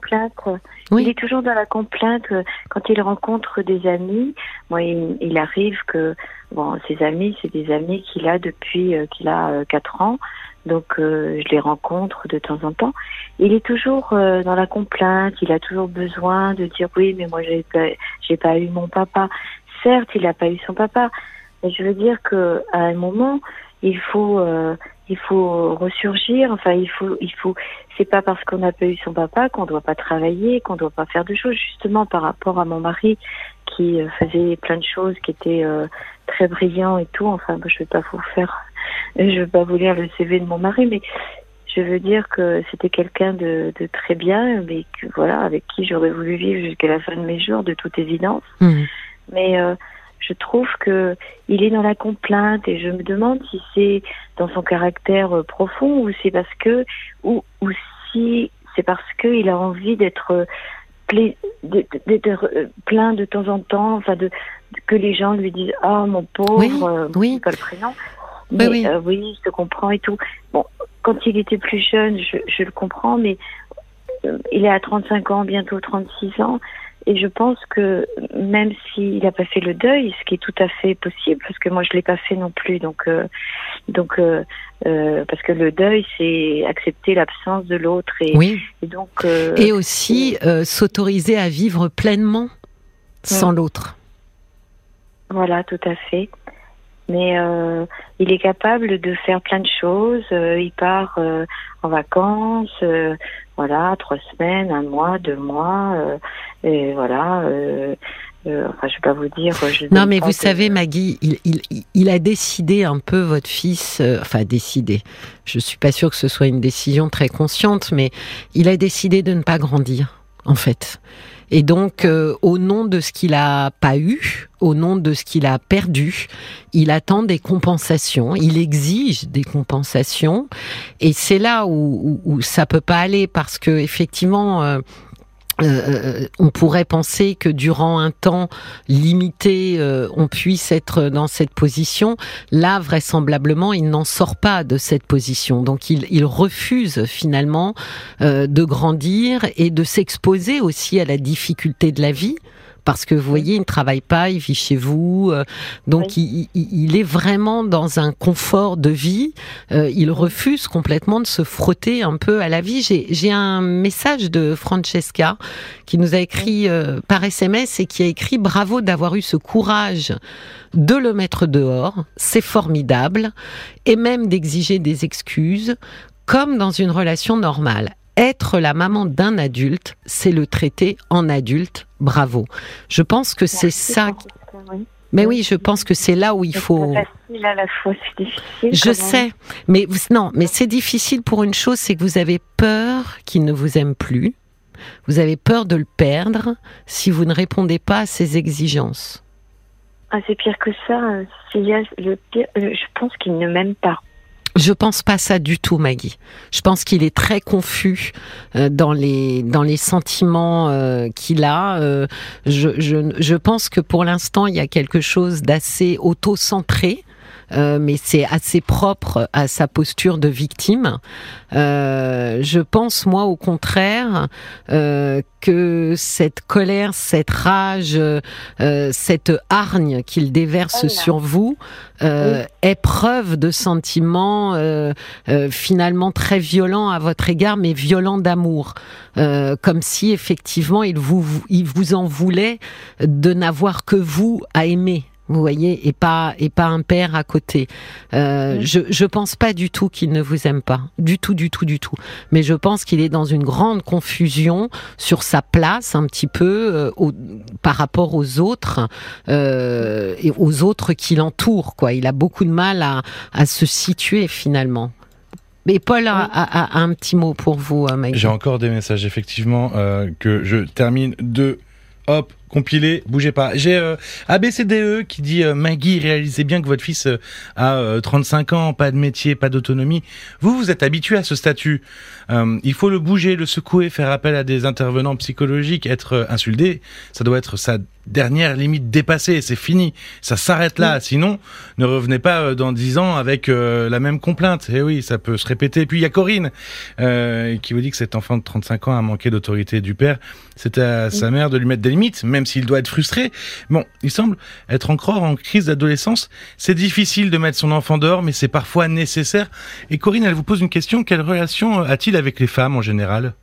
Il est toujours dans la complainte euh, quand il rencontre des amis. Moi, il, arrive que bon, ses amis, c'est des amis qu'il a depuis euh, qu'il a euh, quatre 4 ans. Donc, je les rencontre de temps en temps. Il est toujours dans la complainte. Il a toujours besoin de dire oui, mais moi, j'ai pas, j'ai pas eu mon papa. Certes, il n'a pas eu son papa, mais je veux dire que à un moment, il faut il faut ressurgir. Enfin, il faut, il faut. C'est pas parce qu'on n'a pas eu son papa qu'on doit pas travailler, qu'on doit pas faire de choses. Justement, par rapport à mon mari qui euh, faisait plein de choses, qui était euh, très brillant et tout. Enfin, je vais pas vous faire, je vais pas vous lire le CV de mon mari, mais je veux dire que c'était quelqu'un de, de, très bien, mais que voilà, avec qui j'aurais voulu vivre jusqu'à la fin de mes jours, de toute évidence. Mmh. Mais euh, je trouve que il est dans la complainte et je me demande si c'est dans son caractère euh, profond ou c'est parce que ou, ou si c'est parce qu'il a envie d'être euh, d'être euh, plein de temps en temps, enfin de, que les gens lui disent ah mon pauvre, oui, pas le prénom, mais oui. oui, je te comprends et tout. Bon, quand il était plus jeune, je, je le comprends, mais il est à 35 ans, bientôt 36 ans. Et je pense que même s'il n'a pas fait le deuil, ce qui est tout à fait possible, parce que moi je l'ai pas fait non plus, donc euh, donc euh, euh, parce que le deuil c'est accepter l'absence de l'autre et, oui. et donc et aussi s'autoriser à vivre pleinement sans l'autre. Voilà, tout à fait. Mais il est capable de faire plein de choses. il part en vacances voilà, trois semaines, un mois, deux mois, euh, et voilà. Euh, euh, enfin, je vais pas vous dire. non, mais vous savez, Maggie, il, il, il, a décidé un peu votre fils. enfin, décidé. Je suis pas sûre que ce soit une décision très consciente, mais il a décidé de ne pas grandir, en fait. Et donc, euh, au nom de ce qu'il a pas eu, au nom de ce qu'il a perdu, il attend des compensations, il exige des compensations. Et c'est là où, où, où, ça peut pas aller parce que effectivement. Euh, euh, on pourrait penser que durant un temps limité, euh, on puisse être dans cette position. Là, vraisemblablement, il n'en sort pas de cette position. Donc, il, il refuse finalement euh, de grandir et de s'exposer aussi à la difficulté de la vie parce que vous voyez, il ne travaille pas, il vit chez vous, euh, donc il, il, est vraiment dans un confort de vie. Euh, il refuse complètement de se frotter un peu à la vie. J'ai un message de Francesca qui nous a écrit euh, par SMS et qui a écrit bravo d'avoir eu ce courage de le mettre dehors, c'est formidable, et même d'exiger des excuses comme dans une relation normale être la maman d'un adulte, c'est le traiter en adulte. Bravo. Je pense que c'est ça. Mais oui, je pense que c'est là où il faut. facile à la fois, c'est difficile. Je sais, mais vous- non, mais c'est difficile pour une chose, c'est que vous avez peur qu'il ne vous aime plus. Vous avez peur de le perdre si vous ne répondez pas à ses exigences. Ah, c'est pire que ça. le pire, je pense qu'il ne m'aime pas. Je pense pas ça du tout, Maggie. Je pense qu'il est très confus euh, dans les dans les sentiments euh, qu'il a. Euh, je, je je pense que pour l'instant il y a quelque chose d'assez auto-centré. Euh, mais c'est assez propre à sa posture de victime. Euh, je pense, moi, au contraire, euh, que cette colère, cette rage, euh, cette hargne qu'il déverse sur vous euh, est preuve de sentiments euh, euh, finalement très violents à votre égard, mais violents d'amour, Euh, comme si effectivement il vous il vous en voulait de n'avoir que vous à aimer. Vous voyez, et pas et pas un père à côté. Euh. Je je pense pas du tout qu'il ne vous aime pas, du tout, du tout, du tout. Mais je pense qu'il est dans une grande confusion sur sa place un petit peu euh, au- par rapport aux autres euh, et aux autres qui l'entourent. Quoi, il a beaucoup de mal à, à se situer finalement. Mais Paul a, a- a un petit mot pour vous. J'ai encore des messages, effectivement, euh, que je termine de. Hop, compilé, bougez pas. J'ai euh, ABCDE qui dit euh, Maggie, réalisez bien que votre fils euh, a euh, 35 ans, pas de métier, pas d'autonomie. Vous, vous êtes habitué à ce statut. Il faut le bouger, le secouer, faire appel à des intervenants psychologiques, être insulté. Ça doit être sa dernière limite dépassée. C'est fini. Ça s'arrête là. Sinon, ne revenez pas dans 10 ans avec la même complainte. Et oui, ça peut se répéter. Puis il y a Corinne qui vous dit que cet enfant de 35 ans a manqué d'autorité du père. C'est à sa mère de lui mettre des limites, même s'il doit être frustré. Bon, il semble être encore en crise d'adolescence. C'est difficile de mettre son enfant dehors, mais c'est parfois nécessaire. Et Corinne, elle vous pose une question. Quelle relation a-t-il avec les femmes en général?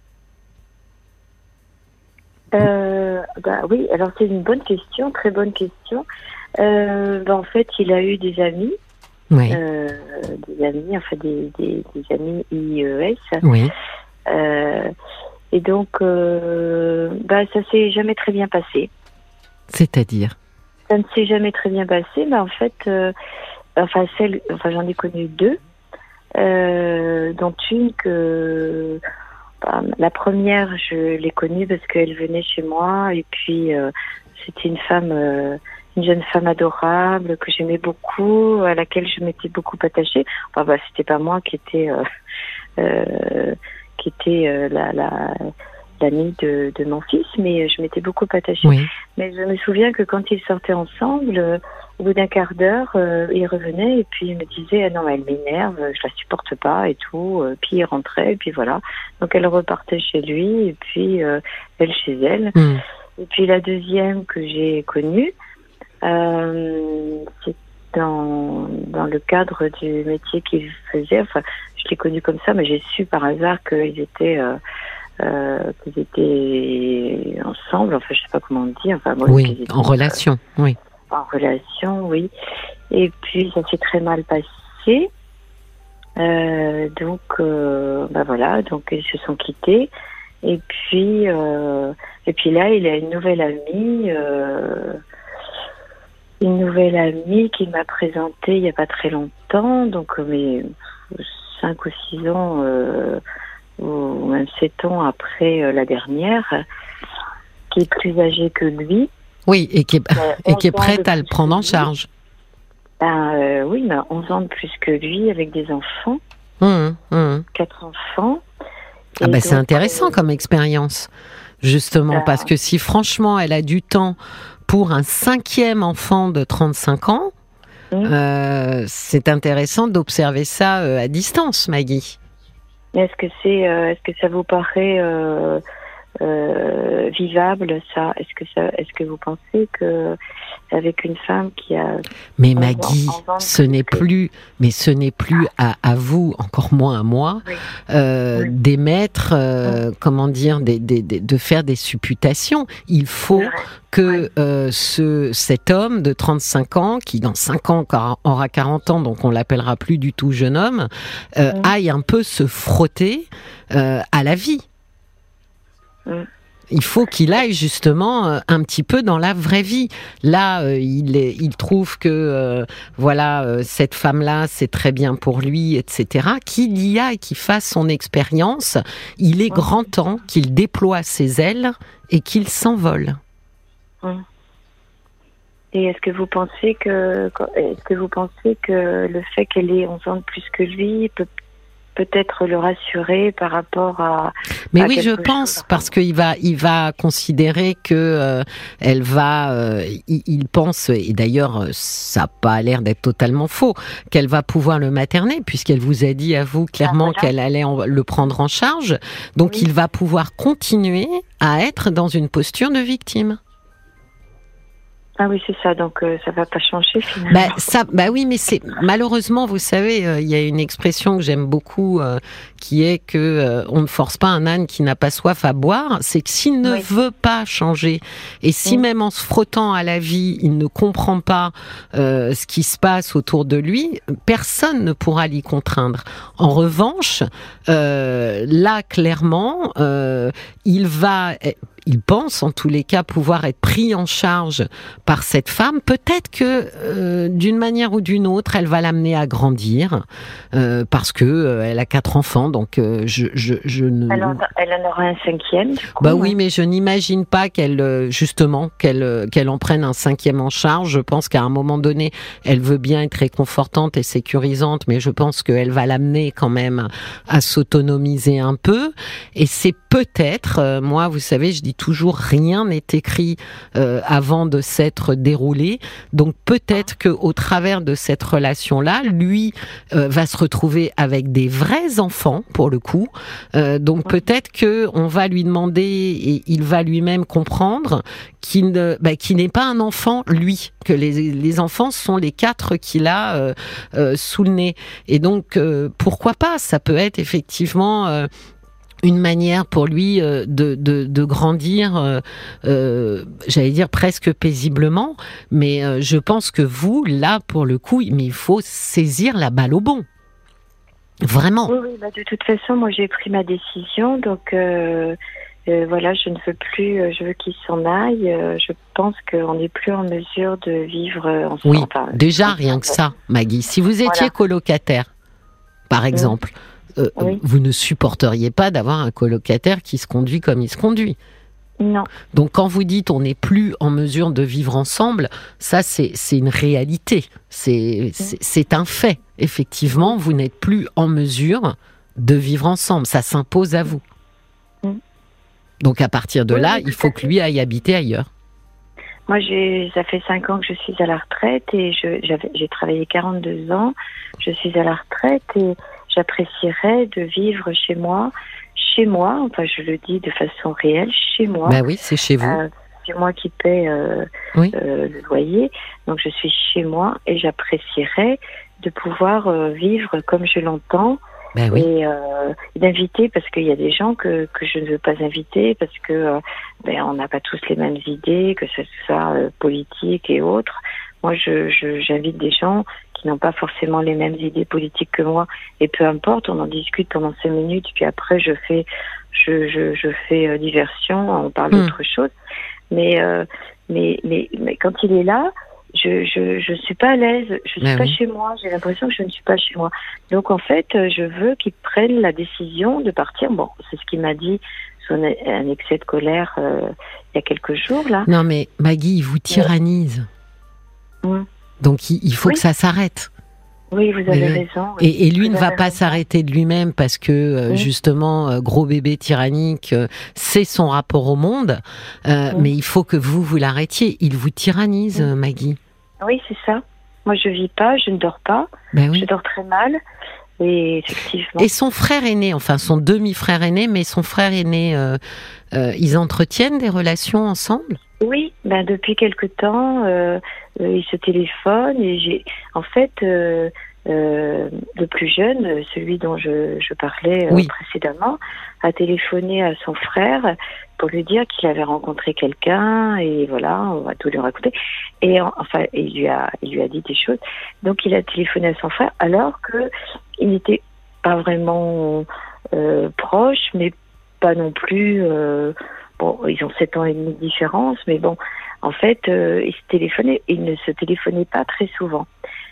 Euh, bah oui, alors c'est une bonne question, très bonne question. Euh, bah, en fait, il a eu des amis, Oui, euh, des amis, enfin des, des, des amis IES. oui, Euh, et donc, euh, bah, ça s'est jamais très bien passé. c'est-à-dire. Ça ne s'est jamais très bien passé, mais en fait, euh, enfin, celle, enfin, j'en ai connu deux, euh, dont une que, bah, la première, je l'ai connue parce qu'elle venait chez moi, et puis euh, c'était une femme, une jeune femme adorable que j'aimais beaucoup, à laquelle je m'étais beaucoup attachée. Enfin, bah, c'était pas moi qui était, qui était euh, la, la l'amie de, de mon fils, mais je m'étais beaucoup attachée. Oui, Mais je me souviens que quand ils sortaient ensemble, euh, au bout d'un quart d'heure, euh, il revenait et puis il me disait ah non elle m'énerve, je la supporte pas et tout. Euh, puis il rentrait et puis voilà. Donc elle repartait chez lui et puis euh, elle chez elle. Hmm. Et puis la deuxième que j'ai connue, c'est dans dans le cadre du métier qu'il faisait. Enfin, je l'ai connu comme ça, mais j'ai su par hasard qu'ils étaient euh, euh, qu'ils étaient ensemble. Enfin, je sais pas comment on dit. Enfin, moi, qu'ils oui, étaient, en relation, oui. euh, en relation, oui. Et puis ça s'est très mal passé. Donc, bah voilà, donc ils se sont quittés. Et puis, et puis là, il a une nouvelle amie, une nouvelle amie qu'il m'a présentée il y a pas très longtemps, donc euh, mais cinq ou six ans, euh, ou même sept ans après euh, la dernière, qui est plus âgée que lui. Oui, et qui est, et qui est 11 ans prête à le prendre en charge. Ben euh, oui, mais 11 ans de plus que lui, avec des enfants, Hum, hum. quatre enfants. Ah ben c'est intéressant comme expérience, justement, bah, parce que si franchement elle a du temps pour un cinquième enfant de 35 ans, euh, c'est intéressant d'observer ça euh, à distance, Maggie. Est-ce que c'est, euh, est-ce que ça vous paraît vivable ça? Est-ce que ça, est-ce que vous pensez que avec une femme qui a Mais Maggie, ce n'est plus, mais ce n'est plus à, à vous, encore moins à moi, Oui. euh, Oui. d'émettre, euh, comment dire, des, des- des- de faire des supputations. Il faut que euh, ce, cet homme de 35 ans, qui dans 5 ans aura 40 ans, donc on l'appellera plus du tout jeune homme, euh, aille un peu se frotter euh, à la vie. Il faut qu'il aille justement euh, un petit peu dans la vraie vie. Là, euh, il, est, il trouve que euh, voilà cette femme-là, c'est très bien pour lui, etc. Qu'il y aille, qu'il fasse son expérience. Il est grand temps qu'il déploie ses ailes et qu'il s'envole. Et est-ce que vous pensez que est-ce que vous pensez que le fait qu'elle ait 11 ans de plus que lui peut peut-être le rassurer par rapport à Mais à oui, je pense chose. parce qu'il va, il va considérer que euh, elle va, euh, il, il pense et d'ailleurs euh, ça n'a pas l'air d'être totalement faux qu'elle va pouvoir le materner puisqu'elle vous a dit à vous clairement voilà. qu'elle allait en- le prendre en charge. Donc Oui. il va pouvoir continuer à être dans une posture de victime. Ah oui, c'est ça. Donc euh, ça va pas changer finalement. Bah, ça, bah oui, mais c'est malheureusement, vous savez, euh, il y a une expression que j'aime beaucoup, euh, qui est que euh, on ne force pas un âne qui n'a pas soif à boire. C'est que s'il ne Oui. veut pas changer, et si même en se frottant à la vie, il ne comprend pas euh, ce qui se passe autour de lui, personne ne pourra l'y contraindre. En revanche, euh, là clairement, euh, il va il pense en tous les cas pouvoir être pris en charge par cette femme. Peut-être que euh, d'une manière ou d'une autre, elle va l'amener à grandir euh, parce que euh, elle a quatre enfants. Donc je, je, je ne. Elle en, elle en aura un cinquième. du coup, Bah oui, mais je n'imagine pas qu'elle justement qu'elle qu'elle en prenne un cinquième en charge. Je pense qu'à un moment donné, elle veut bien être réconfortante et sécurisante, mais je pense qu'elle va l'amener quand même à s'autonomiser un peu. Et c'est peut-être, moi, vous savez, je dis toujours rien n'est écrit euh, avant de s'être déroulé. Donc peut-être que au travers de cette relation-là, lui euh, va se retrouver avec des vrais enfants pour le coup. Euh, donc peut-être que on va lui demander et il va lui-même comprendre qu'il ne, bah, qu'il n'est pas un enfant lui, que les, les enfants sont les quatre qu'il a sous le nez. Et donc pourquoi pas? Ça peut être effectivement. Une manière pour lui euh, de, de, de grandir, euh, euh, j'allais dire presque paisiblement, mais je pense que vous, là, pour le coup, mais il faut saisir la balle au bon. Vraiment. Oui, oui, bah, de toute façon, moi j'ai pris ma décision, donc euh, voilà, je ne veux plus, je veux qu'il s'en aille. je pense qu'on n'est plus en mesure de vivre ensemble. Oui, Enfin, déjà rien que ça, Maggie. Si vous étiez Voilà. colocataire, par exemple, euh, Oui. vous ne supporteriez pas d'avoir un colocataire qui se conduit comme il se conduit. Non, Donc quand vous dites on n'est plus en mesure de vivre ensemble, ça c'est c'est une réalité, c'est c'est- c'est un fait. Effectivement, vous n'êtes plus en mesure de vivre ensemble, ça s'impose à vous. Mm. Donc à partir de Oui, là, oui, il faut que lui aille habiter ailleurs. moi ça fait cinq ans que je suis à la retraite et j'ai travaillé 42 ans. Je suis à la retraite et j'apprécierais de vivre chez moi, chez moi. Enfin, je le dis de façon réelle, chez moi. Bah oui, c'est chez vous. Euh, c'est moi qui paie euh, Oui. euh, le loyer, donc je suis chez moi et j'apprécierais de pouvoir vivre comme je l'entends Bah oui. et d'inviter parce qu'il y a des gens que, que je ne veux pas inviter parce que ben, on n'a pas tous les mêmes idées, que ce soit politique et autres. Moi, je, je, j'invite des gens qui n'ont pas forcément les mêmes idées politiques que moi et peu importe, on en discute pendant cinq minutes puis après je fais je, je, je fais euh, diversion, on parle Hmm. d'autre chose. Mais, euh, mais, mais, mais quand il est là, je, je, je suis pas à l'aise, je suis Ben pas oui. chez moi, j'ai l'impression que je ne suis pas chez moi. Donc en fait, je veux qu'il prenne la décision de partir. Bon, c'est ce qu'il m'a dit sur un, un excès de colère euh, il y a quelques jours là. Non mais Maggie, il vous tyrannise. Donc il, il faut Oui. que ça s'arrête. Oui, vous avez Oui, oui. raison. oui. Et, et lui Vous ne va pas s'arrêter de lui-même parce que euh, Oui. justement euh, gros bébé tyrannique, euh, c'est son rapport au monde. Euh. Mais il faut que vous vous l'arrêtiez. Il vous tyrannise, euh, Maggie. Oui, c'est ça. Moi, je vis pas, je ne dors pas, Ben je dors très mal. Et effectivement. Et son frère aîné, enfin son demi-frère aîné, mais son frère aîné, euh, euh, ils entretiennent des relations ensemble? Oui, ben depuis quelque temps, euh, euh, il se téléphone et j'ai, en fait, euh, euh, le plus jeune, euh, celui dont je, je parlais euh, Oui. précédemment, a téléphoné à son frère pour lui dire qu'il avait rencontré quelqu'un et voilà, on va tout lui raconter. Et en- enfin, il lui a, il lui a dit des choses. Donc, il a téléphoné à son frère alors que il n'était pas vraiment euh, proche, mais pas non plus. euh, bon, ils ont sept ans et demi de différence, mais bon, en fait, euh, ils se téléphonaient, ils ne se téléphonaient pas très souvent.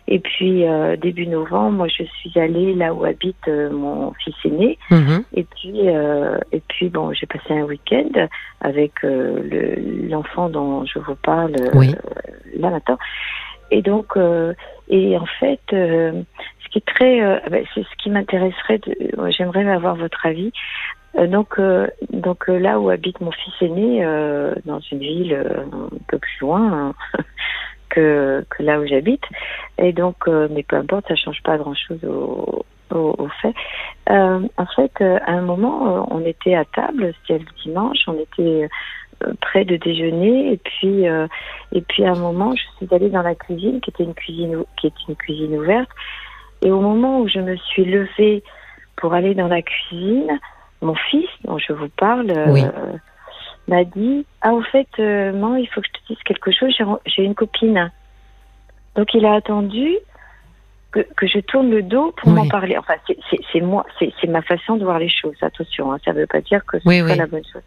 Et puis euh, début novembre, moi je suis allée là où habite euh, mon fils aîné. Mhm. Et puis euh, et puis bon, j'ai passé un week-end avec euh, le- l'enfant dont je vous parle Oui. là maintenant. Et donc euh, et en fait, euh, ce qui est très, euh, ben, c'est ce qui m'intéresserait. de- J'aimerais avoir votre avis. Euh, donc euh, donc euh, là où habite mon fils aîné, dans une ville un peu plus loin. hein, que, que là où j'habite. Et donc, euh, mais peu importe, ça change pas grand-chose au, au, au fait. Euh, en fait, euh, à un moment, on était à table, c'était le dimanche, on était près de déjeuner, et puis et puis à un moment, je suis allée dans la cuisine, qui était une cuisine qui est une cuisine ouverte. Et au moment où je me suis levée pour aller dans la cuisine, mon fils, dont je vous parle, euh, m'a dit Ah, au fait, euh, maman, il faut que je te dise quelque chose, j'ai- une copine. Donc, il a attendu que, que je tourne le dos pour Oui. m'en parler. Enfin, c'est- moi, c'est ma façon de voir les choses, attention, hein, ça ne veut pas dire que c'est Oui, pas la bonne chose.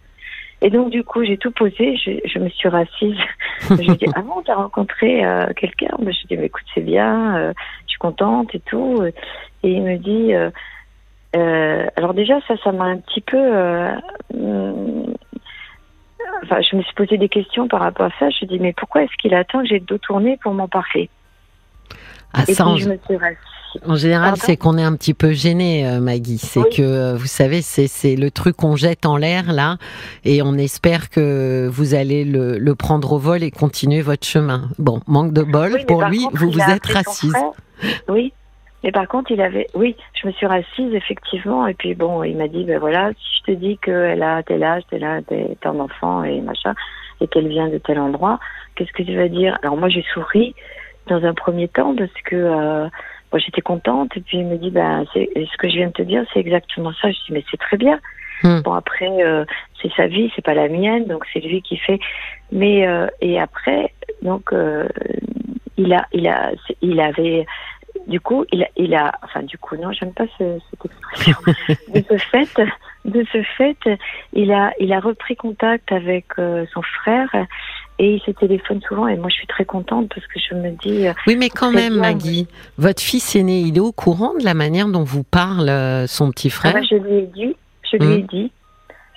Et donc, du coup, j'ai tout posé, je, je me suis rassise. je dit Ah bon, t'as rencontré euh, quelqu'un? Je lui ai dit Mais écoute, c'est bien, je suis contente et tout. Et il me dit. Euh, alors déjà ça, ça m'a un petit peu. euh, hum, enfin, je me suis posé des questions par rapport à ça. Je me dis mais pourquoi est-ce qu'il attend que j'ai le dos tourné pour m'en parler? Ah, Et ça, en, je me suis en général, c'est qu'on est un petit peu gêné, euh, Maggie. C'est Oui. que, vous savez, c'est le truc qu'on jette en l'air, là, et on espère que vous allez le, le prendre au vol et continuer votre chemin. Bon, manque de bol Oui, pour lui, contre, vous vous êtes rassise. frère. Oui. Mais par contre, il avait, oui, je me suis rassise effectivement, et puis bon, il m'a dit, ben voilà, si je te dis qu'elle a tel âge, tel âge, tel enfant et machin, et qu'elle vient de tel endroit, qu'est-ce que tu vas dire? Alors moi, j'ai souri dans un premier temps parce que euh, moi, j'étais contente, et puis il me dit, ben, c'est ce que je viens de te dire, c'est exactement ça. Je dis, mais c'est très bien. Hmm. Bon après, euh, c'est sa vie, c'est pas la mienne, donc c'est lui qui fait. Mais euh, et après, donc euh, il a, il a, il avait, du coup, il a, il a, enfin du coup non, j'aime pas ce, cette expression. de ce fait, de ce fait, il a, il a repris contact avec euh, son frère et il se téléphone souvent. Et moi, je suis très contente parce que je me dis, euh, Oui, mais quand même, bien, Maggie, votre fils aîné, il est au courant de la manière dont vous parle euh, son petit ah frère bah, je lui ai dit, je lui ai Hmm. dit,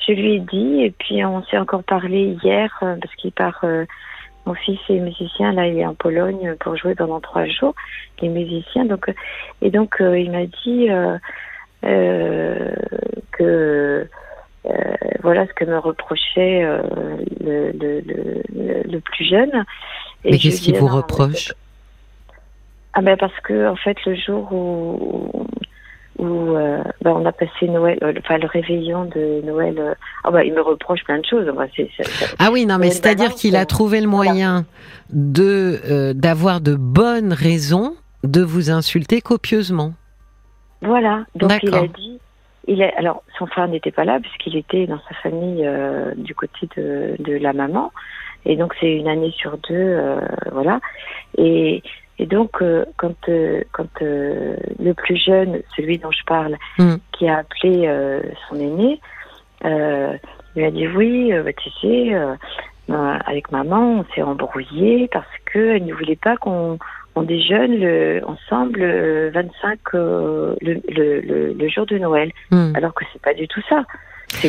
je lui ai dit, et puis on s'est encore parlé hier euh, parce qu'il part. Mon fils est musicien, là il est en Pologne pour jouer pendant trois jours. Il est musicien, donc euh, et donc euh, il m'a dit euh, que voilà ce que me reprochait le, le, le, le- le plus jeune. Et Mais qu'est-ce qu'il vous ah reproche? ah ben parce que en fait le jour où où euh, ben, on a passé Noël, euh, enfin le réveillon de Noël, euh, ah ben il me reproche plein de choses. Ah oui, non, mais c'est-à-dire qu'il a trouvé le voilà. moyen de d'avoir de bonnes raisons de vous insulter copieusement. Voilà. Donc il a dit, il est alors son frère n'était pas là puisqu'il était dans sa famille du côté de, de la maman, et donc c'est une année sur deux, voilà. Et et donc euh, quand euh, quand euh, le plus jeune, celui dont je parle, Hmm. qui a appelé son aîné, lui a dit oui, bah, tu sais, euh, avec maman, on s'est embrouillé parce que elle ne voulait pas qu'on on déjeune le, ensemble le 25 euh, le, le, le, le jour de Noël, Hmm. alors que c'est pas du tout ça.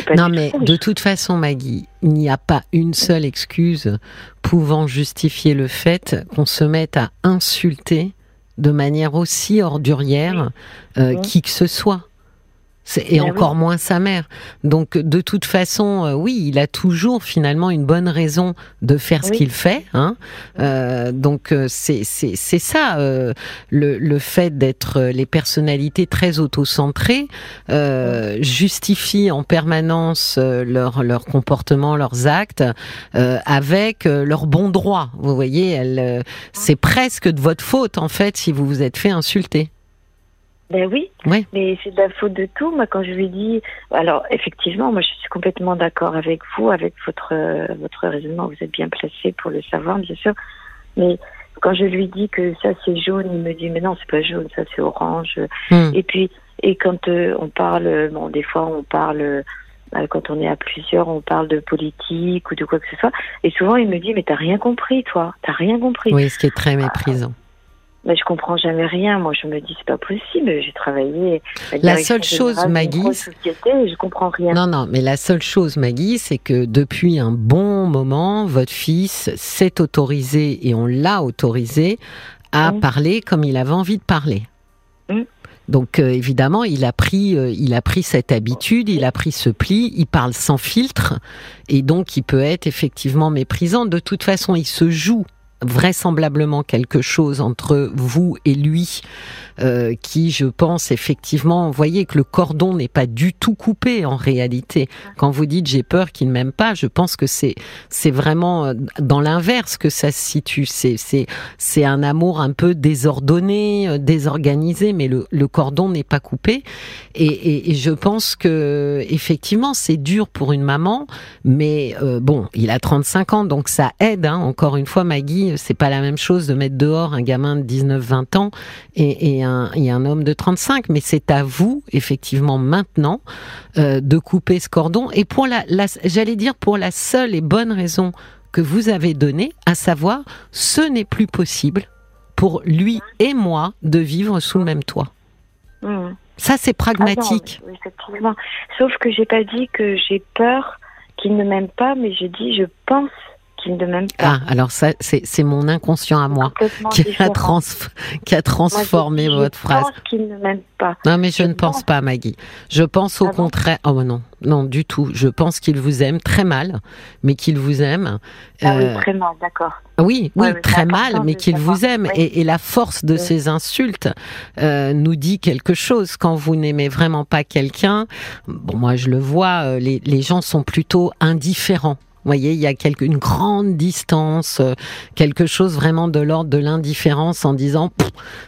Pas Non, mais de toute façon, Maggie, il n'y a pas une seule excuse pouvant justifier le fait qu'on se mette à insulter de manière aussi ordurière euh, qui que ce soit. Et Ben oui. encore moins sa mère. Donc, de toute façon, euh, oui, il a toujours finalement une bonne raison de faire ce qu'il fait. Hein. Euh, donc, euh, c'est c'est- ça, euh, le, le fait d'être euh, les personnalités très autocentrées euh, justifient en permanence leur, leur comportement, leurs actes, euh, avec leur bon droit. Vous voyez, euh, c'est presque de votre faute, en fait, si vous vous êtes fait insulter. Ben oui, mais c'est de la faute de tout. Moi, quand je lui dis, alors effectivement, moi, je suis complètement d'accord avec vous, avec votre euh, votre raisonnement. Vous êtes bien placé pour le savoir, bien sûr. Mais quand je lui dis que ça c'est jaune, il me dit mais non, c'est pas jaune, ça c'est orange. Hmm. Et puis, et quand euh, on parle, bon, des fois on parle bah, quand on est à plusieurs, on parle de politique ou de quoi que ce soit. Et souvent, il me dit, mais t'as rien compris, toi. T'as rien compris. Oui, ce qui est très méprisant. Mais je comprends jamais rien. Moi, je me dis, c'est pas possible. J'ai travaillé. à La seule chose, Maggie, je comprends rien. Non, non, mais la seule chose, Maggie, c'est que depuis un bon moment, votre fils s'est autorisé, et on l'a autorisé, à Mm. parler comme il avait envie de parler. Mm. Donc euh, évidemment, il a pris, euh, il a pris cette habitude, il a pris ce pli, il parle sans filtre, et donc il peut être effectivement méprisant. De toute façon, il se joue vraisemblablement quelque chose entre vous et lui euh, qui, je pense, effectivement, vous voyez que le cordon n'est pas du tout coupé en réalité. Quand vous dites j'ai peur qu'il ne m'aime pas, je pense que c'est c'est vraiment euh, dans l'inverse que ça se situe. C'est c'est c'est un amour un peu désordonné, euh, désorganisé, mais le, le cordon n'est pas coupé. Et, et, et je pense que effectivement c'est dur pour une maman, mais euh, bon, il a 35 ans, donc ça aide. Hein. Encore une fois, Maggie, c'est pas la même chose de mettre dehors un gamin de 19-20 ans et, et, un, et un homme de 35, mais c'est à vous, effectivement, maintenant, euh, de couper ce cordon. Et pour la, la j'allais dire pour la seule et bonne raison que vous avez donnée, à savoir, ce n'est plus possible pour lui et moi de vivre sous le même toit. Hmm. Ça, c'est Ah pragmatique. non, effectivement. Sauf que j'ai pas dit que j'ai peur qu'il ne m'aime pas, mais j'ai dit je pense pas. Ah, alors ça, c'est mon inconscient à moi qui a, trans, qui a Moi, transformé je dis, votre je phrase. pense qu'il ne m'aime pas. Non, mais je Je ne pense pense. pas, Maggie. Je pense au Ah bon contraire. Oh non, non, du tout. Je pense qu'il vous aime très mal, mais qu'il vous aime. Ah Euh, oui, très mal, d'accord. oui, oui, Ouais, très mal, mais qu'il vous aime. Oui. Et, et la force de Oui. ces insultes euh, nous dit quelque chose. Quand vous n'aimez vraiment pas quelqu'un, bon, moi je le vois, euh, les, les gens sont plutôt indifférents. Voyez, il y a quelque, une grande distance, euh, quelque chose vraiment de l'ordre de l'indifférence en disant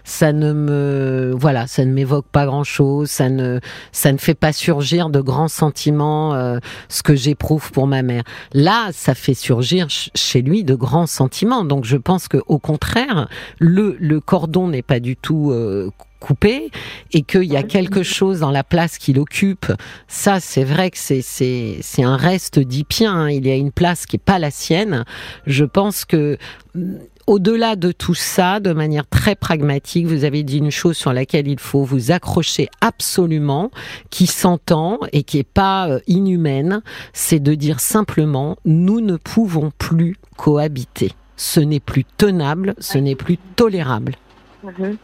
ça ne me voilà, ça ne m'évoque pas grand chose, ça ne ça ne fait pas surgir de grands sentiments, euh, ce que j'éprouve pour ma mère. Là, ça fait surgir ch- chez lui de grands sentiments. Donc, je pense que au contraire, le le cordon n'est pas du tout euh, coupé et qu'il y a quelque chose dans la place qu'il occupe. Ça, c'est vrai que c'est c'est c'est un reste d'Ipien. hein. Il y a une place qui est pas la sienne. Je pense que mm, au-delà de tout ça, de manière très pragmatique, vous avez dit une chose sur laquelle il faut vous accrocher absolument, qui s'entend et qui est pas euh, inhumaine, c'est de dire simplement nous ne pouvons plus cohabiter. Ce n'est plus tenable, ce n'est plus tolérable. Mhm.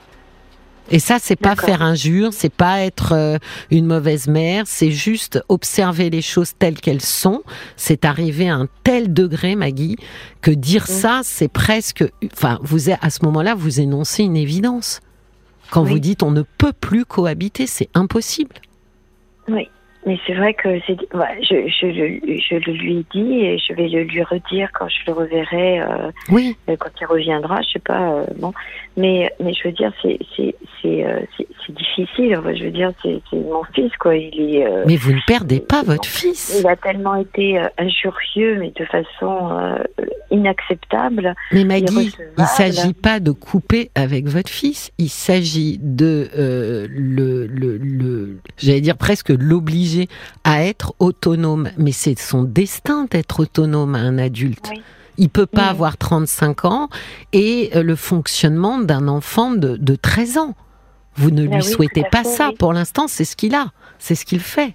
Et ça, c'est pas faire injure, c'est pas être euh, une mauvaise mère, c'est juste observer les choses telles qu'elles sont. C'est arriver à un tel degré, Maggie, que dire ça, c'est presque, enfin, vous êtes- à ce moment-là, vous énoncez une évidence. Quand Oui. vous dites on ne peut plus cohabiter, c'est impossible. Oui. Mais c'est vrai que c'est, ouais, je, je, le- je le lui ai dit et je vais le lui redire quand je le reverrai, euh, Oui, euh, quand il reviendra, je sais pas, euh, bon. Mais, mais je veux dire, c'est, c'est, c'est, euh, difficile. Enfin, je veux dire, c'est, c'est mon fils, quoi. Il est, euh, mais vous ne perdez pas votre fils. il a tellement été euh, injurieux, mais de façon euh, inacceptable. Mais Maggie, il s'agit pas de couper avec votre fils, il s'agit de euh, le, le, le j'allais dire presque l'obliger à être autonome. Mais c'est son destin d'être autonome à un adulte. Oui. Il peut pas Oui. avoir 35 ans et euh, le fonctionnement d'un enfant de, de 13 ans. Vous ne Ah lui oui, souhaitez pas fait, ça. oui. Pour l'instant, c'est ce qu'il a, c'est ce qu'il fait.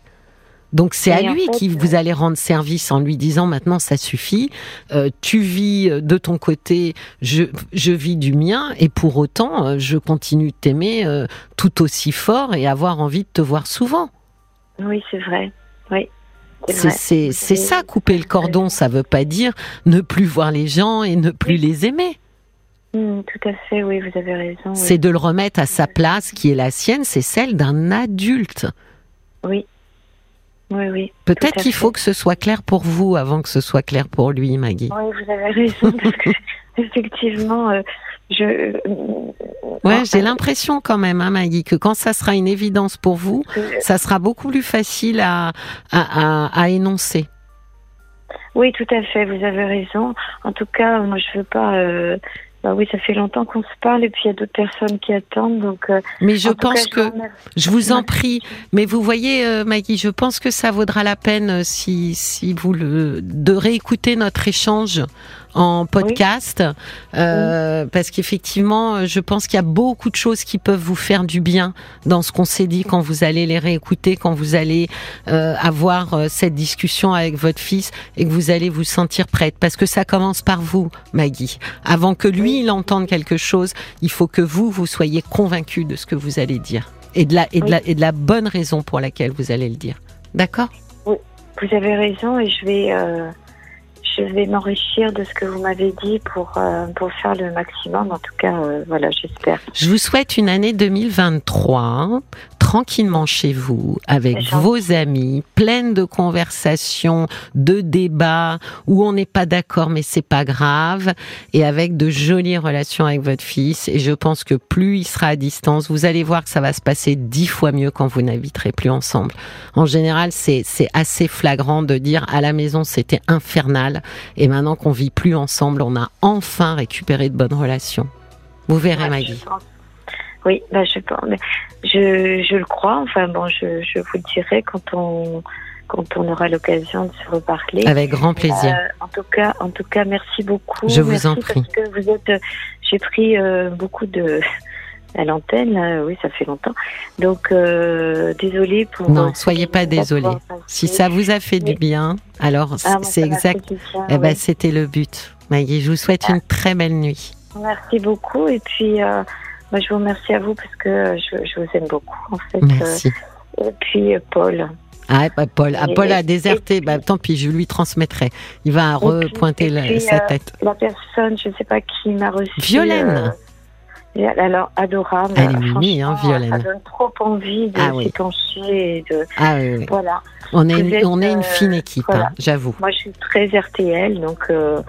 Donc c'est à lui qui euh, vous allez rendre service en lui disant maintenant ça suffit, euh, tu vis euh, de ton côté, je, je vis du mien et pour autant euh, je continue de t'aimer euh, tout aussi fort et avoir envie de te voir souvent. Oui, c'est vrai. Oui. C'est ça couper le cordon, ça veut pas dire ne plus voir les gens et ne plus les aimer. Hmm, tout à fait, oui, vous avez raison. oui. C'est de le remettre à sa place qui est la sienne, c'est celle d'un adulte. Oui. Oui, oui. Peut-être qu'il faut que ce soit clair pour vous avant que ce soit clair pour lui, Maggie. Oui, vous avez raison, parce que effectivement, euh, je. euh, Ouais, euh, j'ai l'impression quand même, hein, Maggie, que quand ça sera une évidence pour vous, que- ça sera beaucoup plus facile à, à, à, à énoncer. Oui, tout à fait, vous avez raison. En tout cas, moi, je veux pas. euh, Bah oui, ça fait longtemps qu'on se parle et puis il y a d'autres personnes qui attendent. Donc, euh, Mais je cas, pense je que. Je vous en prie. Mais vous voyez, euh, Maggie, je pense que ça vaudra la peine euh, si, si vous le, de réécouter notre échange en podcast, euh, parce qu'effectivement, euh, je pense qu'il y a beaucoup de choses qui peuvent vous faire du bien dans ce qu'on s'est dit quand vous allez les réécouter, quand vous allez euh, avoir cette discussion avec votre fils et que vous allez vous sentir prête, parce que ça commence par vous, Maggie. Avant que lui il entende quelque chose, il faut que vous vous soyez convaincu de ce que vous allez dire. Et de la et de la et de la bonne raison pour laquelle vous allez le dire. D'accord? Vous avez raison et je vais, euh, je vais m'enrichir de ce que vous m'avez dit pour, euh, pour faire le maximum. En tout cas, euh, voilà, j'espère. Je vous souhaite une année 2023 tranquillement chez vous avec vos amis, pleine de conversations, de débats où on n'est pas d'accord mais c'est pas grave et avec de jolies relations avec votre fils et je pense que plus il sera à distance, vous allez voir que ça va se passer dix fois mieux quand vous n'habiterez plus ensemble. En général, c'est assez flagrant de dire à la maison c'était infernal et maintenant qu'on vit plus ensemble, on a enfin récupéré de bonnes relations. Vous verrez Ouais, Maggie. Oui, bah, je Je, je le crois. Enfin bon, je, je vous le dirai quand on, quand on aura l'occasion de se reparler. Avec grand plaisir. Euh, en tout cas, en tout cas, merci beaucoup. Je vous en prie. Parce que vous êtes, euh, j'ai pris euh, beaucoup de à l'antenne. oui, ça fait longtemps. Donc, euh, désolée pour. Non, euh, soyez pas désolée. Si ça vous a fait du bien, alors Ah, c'est exact. bien, Eh ben, oui. c'était le but. Maggie, je vous souhaite Ah. une très belle nuit. Merci beaucoup. Et puis, euh, moi, je vous remercie à vous parce que je, je vous aime beaucoup, en fait. Merci. Euh, et puis, Paul. Ah, bah, Paul, ah, Paul a déserté. Bah, tant pis, je lui transmettrai. Il va puis- repointer la- puis, sa euh, tête. La personne, je ne sais pas qui m'a reçu. Violaine. Et alors, adorable. Elle est mimi, hein, Violaine. Ça donne trop envie de Ah oui. s'épancher et de. Ah oui, oui. Voilà. On est, une, êtes, on est une euh, fine équipe, voilà. hein, j'avoue. Moi, je suis très RTL, donc. euh,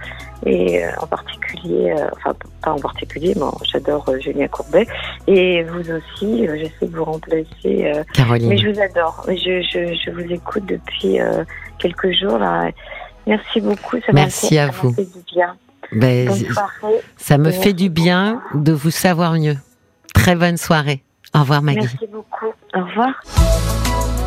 et euh, en particulier, euh, enfin, pas en particulier, mais j'adore euh, Julien Courbet. Et vous aussi, euh, je sais que vous remplacez. Caroline. mais je vous adore. Je, je, je vous écoute depuis quelques jours, là. Merci beaucoup. Ça Merci fait- à ça vous. fait du bien. Ben, Bonne soirée. ça me fait du bien de vous savoir mieux. Très bonne soirée. Au revoir, Maggie. Merci beaucoup. Au revoir.